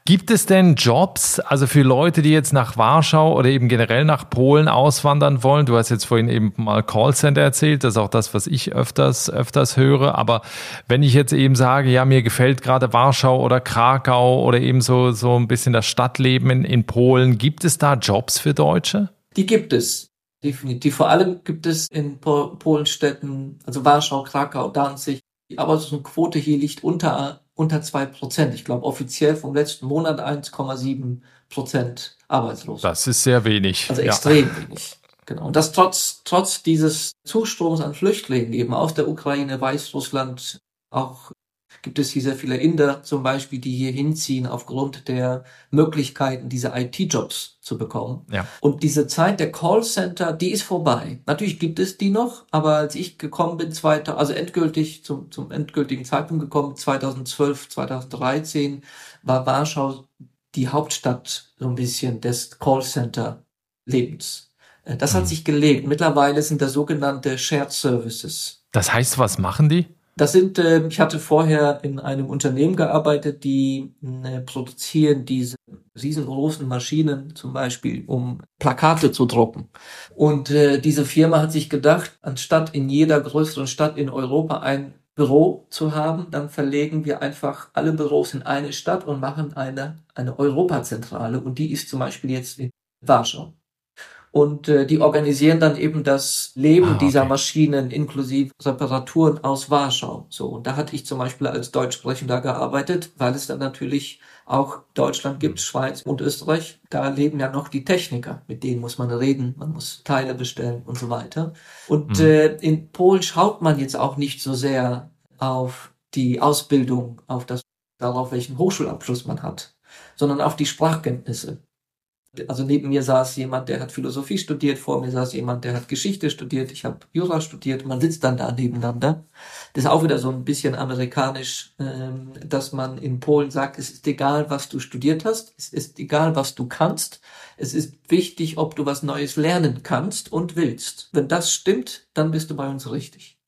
Gibt es denn Jobs, also für Leute, die jetzt nach Warschau oder eben generell nach Polen auswandern wollen? Du hast jetzt vorhin eben mal Callcenter erzählt, das ist auch das, was ich öfters, öfters höre. Aber wenn ich jetzt eben sage, ja, mir gefällt gerade Warschau oder Krakau oder eben so, so ein bisschen das Stadtleben in, in Polen, gibt es da Jobs für Deutsche? Die gibt es. Definitiv. Vor allem gibt es in Polenstädten, also Warschau, Krakau, Danzig, die Arbeitslosenquote hier liegt unter, unter zwei Prozent. Ich glaube offiziell vom letzten Monat 1,7 Prozent arbeitslos. Das ist sehr wenig. Also extrem ja. wenig. Genau. Und das trotz, trotz dieses Zustroms an Flüchtlingen eben aus der Ukraine, Weißrussland, auch gibt es hier sehr viele Inder zum Beispiel, die hier hinziehen aufgrund der Möglichkeiten, diese IT-Jobs zu bekommen. Ja. Und diese Zeit der Callcenter, die ist vorbei. Natürlich gibt es die noch, aber als ich gekommen bin, zweiter, also endgültig zum, zum endgültigen Zeitpunkt gekommen, 2012, 2013, war Warschau die Hauptstadt so ein bisschen des Callcenter-Lebens. Äh, das hat mhm. sich gelegt. Mittlerweile sind das sogenannte Shared Services. Das heißt, was machen die? Das sind, äh, ich hatte vorher in einem Unternehmen gearbeitet, die äh, produzieren diese riesengroßen Maschinen zum Beispiel, um Plakate zu drucken. Und äh, diese Firma hat sich gedacht, anstatt in jeder größeren Stadt in Europa ein Büro zu haben, dann verlegen wir einfach alle Büros in eine Stadt und machen eine, eine Europazentrale. Und die ist zum Beispiel jetzt in Warschau und äh, die organisieren dann eben das Leben ah, okay. dieser Maschinen inklusive Reparaturen aus Warschau. So und da hatte ich zum Beispiel als Deutschsprechender gearbeitet, weil es dann natürlich auch Deutschland gibt, Schweiz und Österreich. Da leben ja noch die Techniker, mit denen muss man reden, man muss Teile bestellen und so weiter. Und mhm. äh, in Polen schaut man jetzt auch nicht so sehr auf die Ausbildung, auf das darauf, welchen Hochschulabschluss man hat, sondern auf die Sprachkenntnisse also neben mir saß jemand, der hat Philosophie studiert, vor mir saß jemand, der hat Geschichte studiert, ich habe Jura studiert, man sitzt dann da nebeneinander. Das ist auch wieder so ein bisschen amerikanisch, ähm, dass man in Polen sagt, es ist egal, was du studiert hast, es ist egal, was du kannst, es ist wichtig, ob du was Neues lernen kannst und willst. Wenn das stimmt, dann bist du bei uns richtig.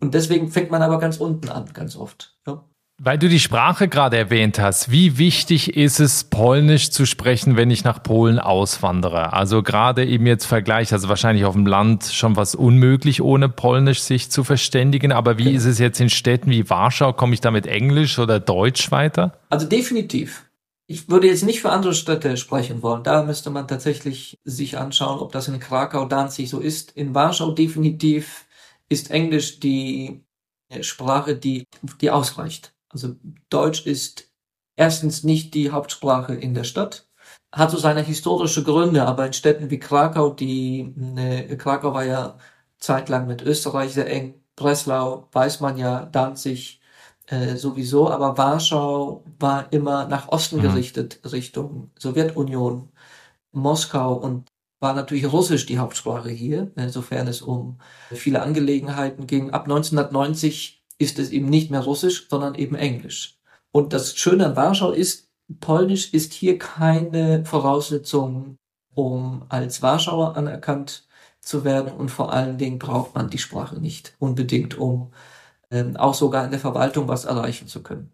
Und deswegen fängt man aber ganz unten an, ganz oft. Ja. Weil du die Sprache gerade erwähnt hast, wie wichtig ist es, Polnisch zu sprechen, wenn ich nach Polen auswandere? Also gerade eben jetzt Vergleich, also wahrscheinlich auf dem Land schon was unmöglich, ohne Polnisch sich zu verständigen. Aber wie genau. ist es jetzt in Städten wie Warschau? Komme ich da mit Englisch oder Deutsch weiter? Also definitiv. Ich würde jetzt nicht für andere Städte sprechen wollen. Da müsste man tatsächlich sich anschauen, ob das in Krakau, Danzig so ist. In Warschau definitiv ist Englisch die Sprache, die, die ausreicht. Also Deutsch ist erstens nicht die Hauptsprache in der Stadt, hat so seine historische Gründe, aber in Städten wie Krakau, die ne, Krakau war ja zeitlang mit Österreich sehr eng, Breslau weiß man ja, Danzig, äh, sowieso, aber Warschau war immer nach Osten mhm. gerichtet, Richtung Sowjetunion, Moskau und war natürlich Russisch die Hauptsprache hier, insofern es um viele Angelegenheiten ging. Ab 1990 ist es eben nicht mehr Russisch, sondern eben Englisch. Und das Schöne an Warschau ist, Polnisch ist hier keine Voraussetzung, um als Warschauer anerkannt zu werden und vor allen Dingen braucht man die Sprache nicht unbedingt, um ähm, auch sogar in der Verwaltung was erreichen zu können.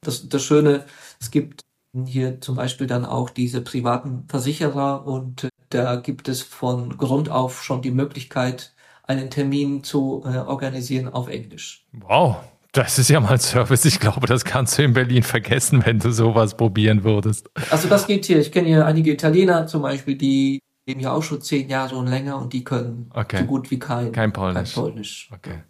Das, das Schöne, es gibt hier zum Beispiel dann auch diese privaten Versicherer und äh, da gibt es von Grund auf schon die Möglichkeit, einen Termin zu äh, organisieren auf Englisch. Wow, das ist ja mal ein Service. Ich glaube, das kannst du in Berlin vergessen, wenn du sowas probieren würdest. Also das geht hier. Ich kenne hier einige Italiener zum Beispiel, die leben ja auch schon zehn Jahre und länger und die können okay. so gut wie kein, kein Polnisch. Kein Polnisch. Okay.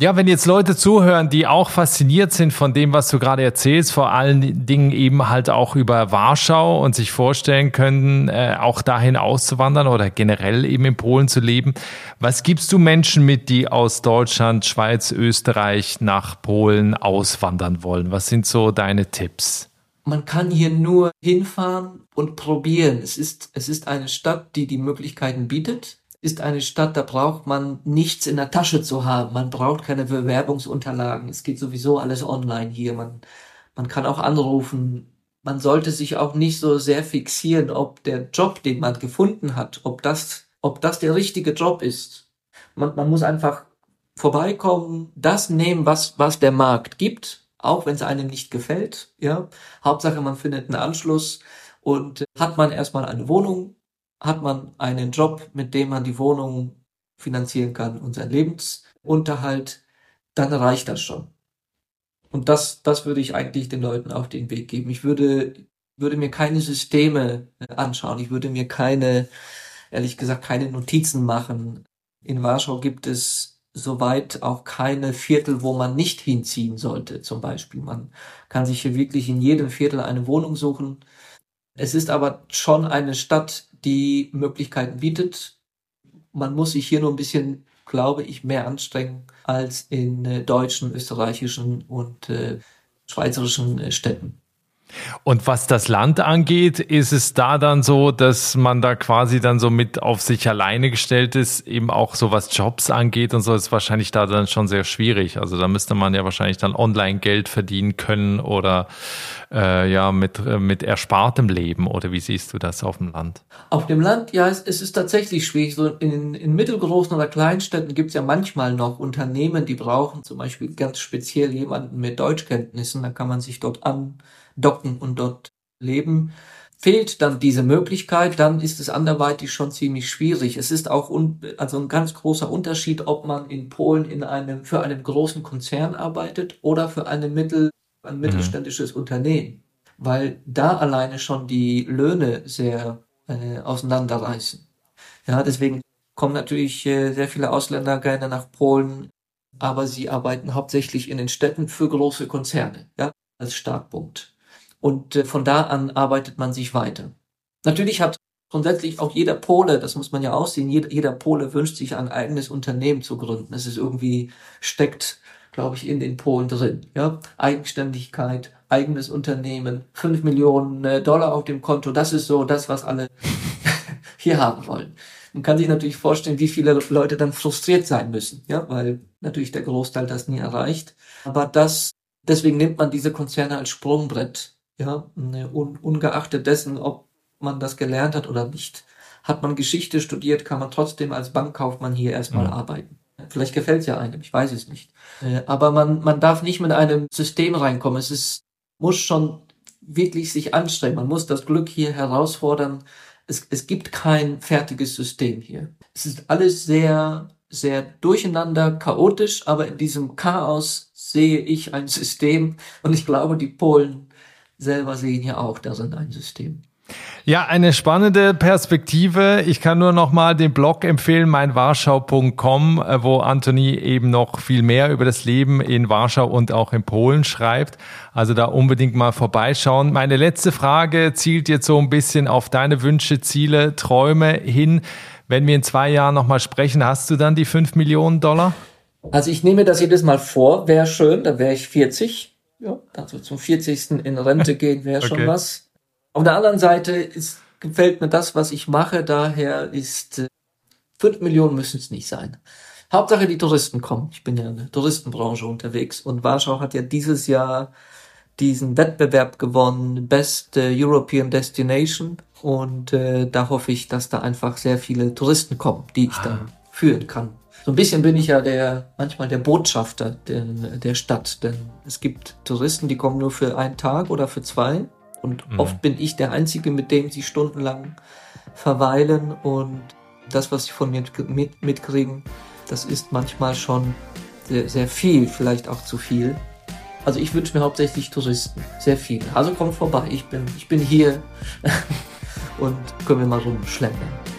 Ja, wenn jetzt Leute zuhören, die auch fasziniert sind von dem, was du gerade erzählst, vor allen Dingen eben halt auch über Warschau und sich vorstellen können, äh, auch dahin auszuwandern oder generell eben in Polen zu leben. Was gibst du Menschen mit, die aus Deutschland, Schweiz, Österreich nach Polen auswandern wollen? Was sind so deine Tipps? Man kann hier nur hinfahren und probieren. Es ist, es ist eine Stadt, die die Möglichkeiten bietet ist eine Stadt, da braucht man nichts in der Tasche zu haben. Man braucht keine Bewerbungsunterlagen. Es geht sowieso alles online hier. Man, man kann auch anrufen. Man sollte sich auch nicht so sehr fixieren, ob der Job, den man gefunden hat, ob das, ob das der richtige Job ist. Man, man muss einfach vorbeikommen, das nehmen, was, was der Markt gibt, auch wenn es einem nicht gefällt. Ja, Hauptsache man findet einen Anschluss und hat man erstmal eine Wohnung, hat man einen Job, mit dem man die Wohnung finanzieren kann und seinen Lebensunterhalt, dann reicht das schon. Und das, das würde ich eigentlich den Leuten auf den Weg geben. Ich würde, würde mir keine Systeme äh, anschauen. Ich würde mir keine, ehrlich gesagt, keine Notizen machen. In Warschau gibt es soweit auch keine Viertel, wo man nicht hinziehen sollte. Zum Beispiel, man kann sich hier wirklich in jedem Viertel eine Wohnung suchen. Es ist aber schon eine Stadt, die Möglichkeiten bietet. Man muss sich hier nur ein bisschen, glaube ich, mehr anstrengen als in äh, deutschen, österreichischen und äh, schweizerischen äh, Städten. Und was das Land angeht, ist es da dann so, dass man da quasi dann so mit auf sich alleine gestellt ist, eben auch so was Jobs angeht und so ist wahrscheinlich da dann schon sehr schwierig. Also da müsste man ja wahrscheinlich dann online Geld verdienen können oder äh, ja mit, äh, mit erspartem Leben oder wie siehst du das auf dem Land? Auf dem Land, ja, es, es ist tatsächlich schwierig. So in, in mittelgroßen oder Kleinstädten gibt es ja manchmal noch Unternehmen, die brauchen zum Beispiel ganz speziell jemanden mit Deutschkenntnissen, da kann man sich dort an docken und dort leben. Fehlt dann diese Möglichkeit, dann ist es anderweitig schon ziemlich schwierig. Es ist auch un also ein ganz großer Unterschied, ob man in Polen in einem, für einen großen Konzern arbeitet oder für eine Mittel, ein mhm. mittelständisches mhm. Unternehmen. Weil da alleine schon die Löhne sehr äh, auseinanderreißen. Ja, deswegen kommen natürlich äh, sehr viele Ausländer gerne nach Polen, aber sie arbeiten hauptsächlich in den Städten für große Konzerne, ja, als Startpunkt. Und äh, von da an arbeitet man sich weiter. Natürlich hat grundsätzlich auch jeder Pole, das muss man ja aussehen, jeder, Pole wünscht sich ein eigenes Unternehmen zu gründen. Es ist irgendwie, steckt, glaube ich, in den Polen drin. Ja? Eigenständigkeit, eigenes Unternehmen, fünf Millionen äh, Dollar auf dem Konto, das ist so das, was alle hier haben wollen. Man kann sich natürlich vorstellen, wie viele Leute dann frustriert sein müssen, ja, weil natürlich der Großteil das nie erreicht. Aber das, deswegen nimmt man diese Konzerne als Sprungbrett ja, ne, un, ungeachtet dessen, ob man das gelernt hat oder nicht. Hat man Geschichte studiert, kann man trotzdem als Bankkaufmann hier erstmal mhm. arbeiten. Vielleicht gefällt es ja einem, ich weiß es nicht. Äh, aber man, man darf nicht mit einem System reinkommen. Es ist, muss schon wirklich sich anstrengen. Man muss das Glück hier herausfordern. Es, es gibt kein fertiges System hier. Es ist alles sehr, sehr durcheinander, chaotisch, aber in diesem Chaos sehe ich ein System und ich glaube, die Polen selber sehen ja auch darin ein System. Ja, eine spannende Perspektive. Ich kann nur noch mal den Blog empfehlen, meinwarschau.com, äh, wo Anthony eben noch viel mehr über das Leben in Warschau und auch in Polen schreibt. Also da unbedingt mal vorbeischauen. Meine letzte Frage zielt jetzt so ein bisschen auf deine Wünsche, Ziele, Träume hin. Wenn wir in zwei Jahren noch mal sprechen, hast du dann die fünf Millionen Dollar? Also ich nehme das jedes Mal vor, wäre schön, da wäre ich 40. Ja, also zum 40. in Rente gehen wäre schon Okay. was. Auf der anderen Seite ist, gefällt mir das, was ich mache, daher ist, äh, 5 Millionen müssen es nicht sein. Hauptsache die Touristen kommen. Ich bin ja in der Touristenbranche unterwegs und Warschau hat ja dieses Jahr diesen Wettbewerb gewonnen, Best äh, European Destination. Und äh, da hoffe ich, dass da einfach sehr viele Touristen kommen, die ich dann führen kann. So ein bisschen bin ich ja der, manchmal der Botschafter der, der Stadt, denn es gibt Touristen, die kommen nur für einen Tag oder für zwei. Und oft bin ich der Einzige, mit dem sie stundenlang verweilen. Und das, was sie von mir mit, mitkriegen, das ist manchmal schon sehr, sehr viel, vielleicht auch zu viel. Also ich wünsche mir hauptsächlich Touristen, sehr viele. Also kommt vorbei, ich bin, ich bin hier und können wir mal rumschlendern.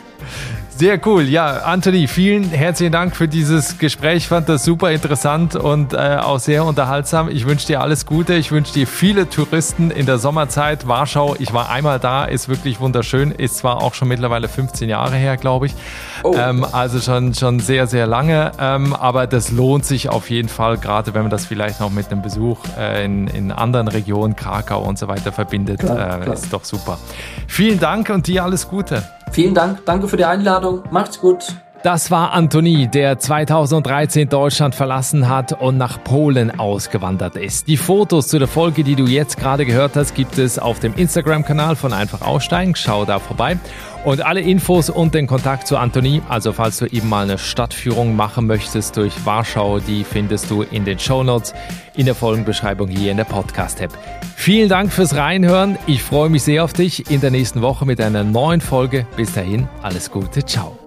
Sehr cool. Ja, Anthony, vielen herzlichen Dank für dieses Gespräch. Ich fand das super interessant und äh, auch sehr unterhaltsam. Ich wünsche dir alles Gute. Ich wünsche dir viele Touristen in der Sommerzeit. Warschau, ich war einmal da, ist wirklich wunderschön. Ist zwar auch schon mittlerweile 15 Jahre her, glaube ich. Oh. Ähm, also schon, schon sehr, sehr lange. Ähm, aber das lohnt sich auf jeden Fall, gerade wenn man das vielleicht noch mit einem Besuch äh, in, in anderen Regionen, Krakau und so weiter verbindet. Klar, äh, klar. Ist doch super. Vielen Dank und dir alles Gute. Vielen Dank, danke für die Einladung, macht's gut. Das war Anthony, der 2013 Deutschland verlassen hat und nach Polen ausgewandert ist. Die Fotos zu der Folge, die du jetzt gerade gehört hast, gibt es auf dem Instagram-Kanal von Einfach Aussteigen. Schau da vorbei. Und alle Infos und den Kontakt zu Anthony, also falls du eben mal eine Stadtführung machen möchtest durch Warschau, die findest du in den Shownotes in der Folgenbeschreibung hier in der Podcast-App. Vielen Dank fürs Reinhören. Ich freue mich sehr auf dich in der nächsten Woche mit einer neuen Folge. Bis dahin, alles Gute. Ciao.